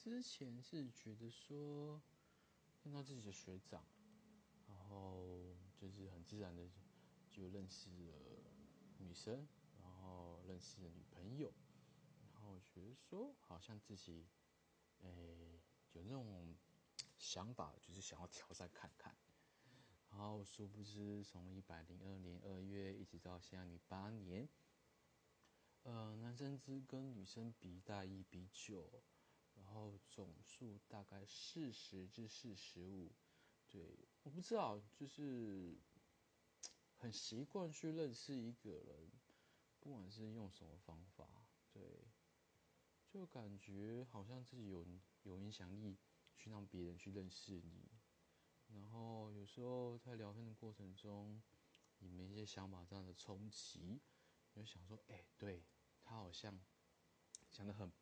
之前是觉得说，看到自己的学长，然后就是很自然的就认识了女生，然后认识了女朋友，然后觉得说好像自己，诶有那种想法，就是想要挑战看看。然后殊不知从一百零二年二月一直到现在零八年，呃，男生只跟女生比大一比九。然后总数大概四十至四十五，对，我不知道，就是 很习惯去认识一个人，不管是用什么方法，对，就感觉好像自己有有影响力，去让别人去认识你。然后有时候在聊天的过程中，你们一些想法这样的冲击，就想说，哎，对他好像讲的很。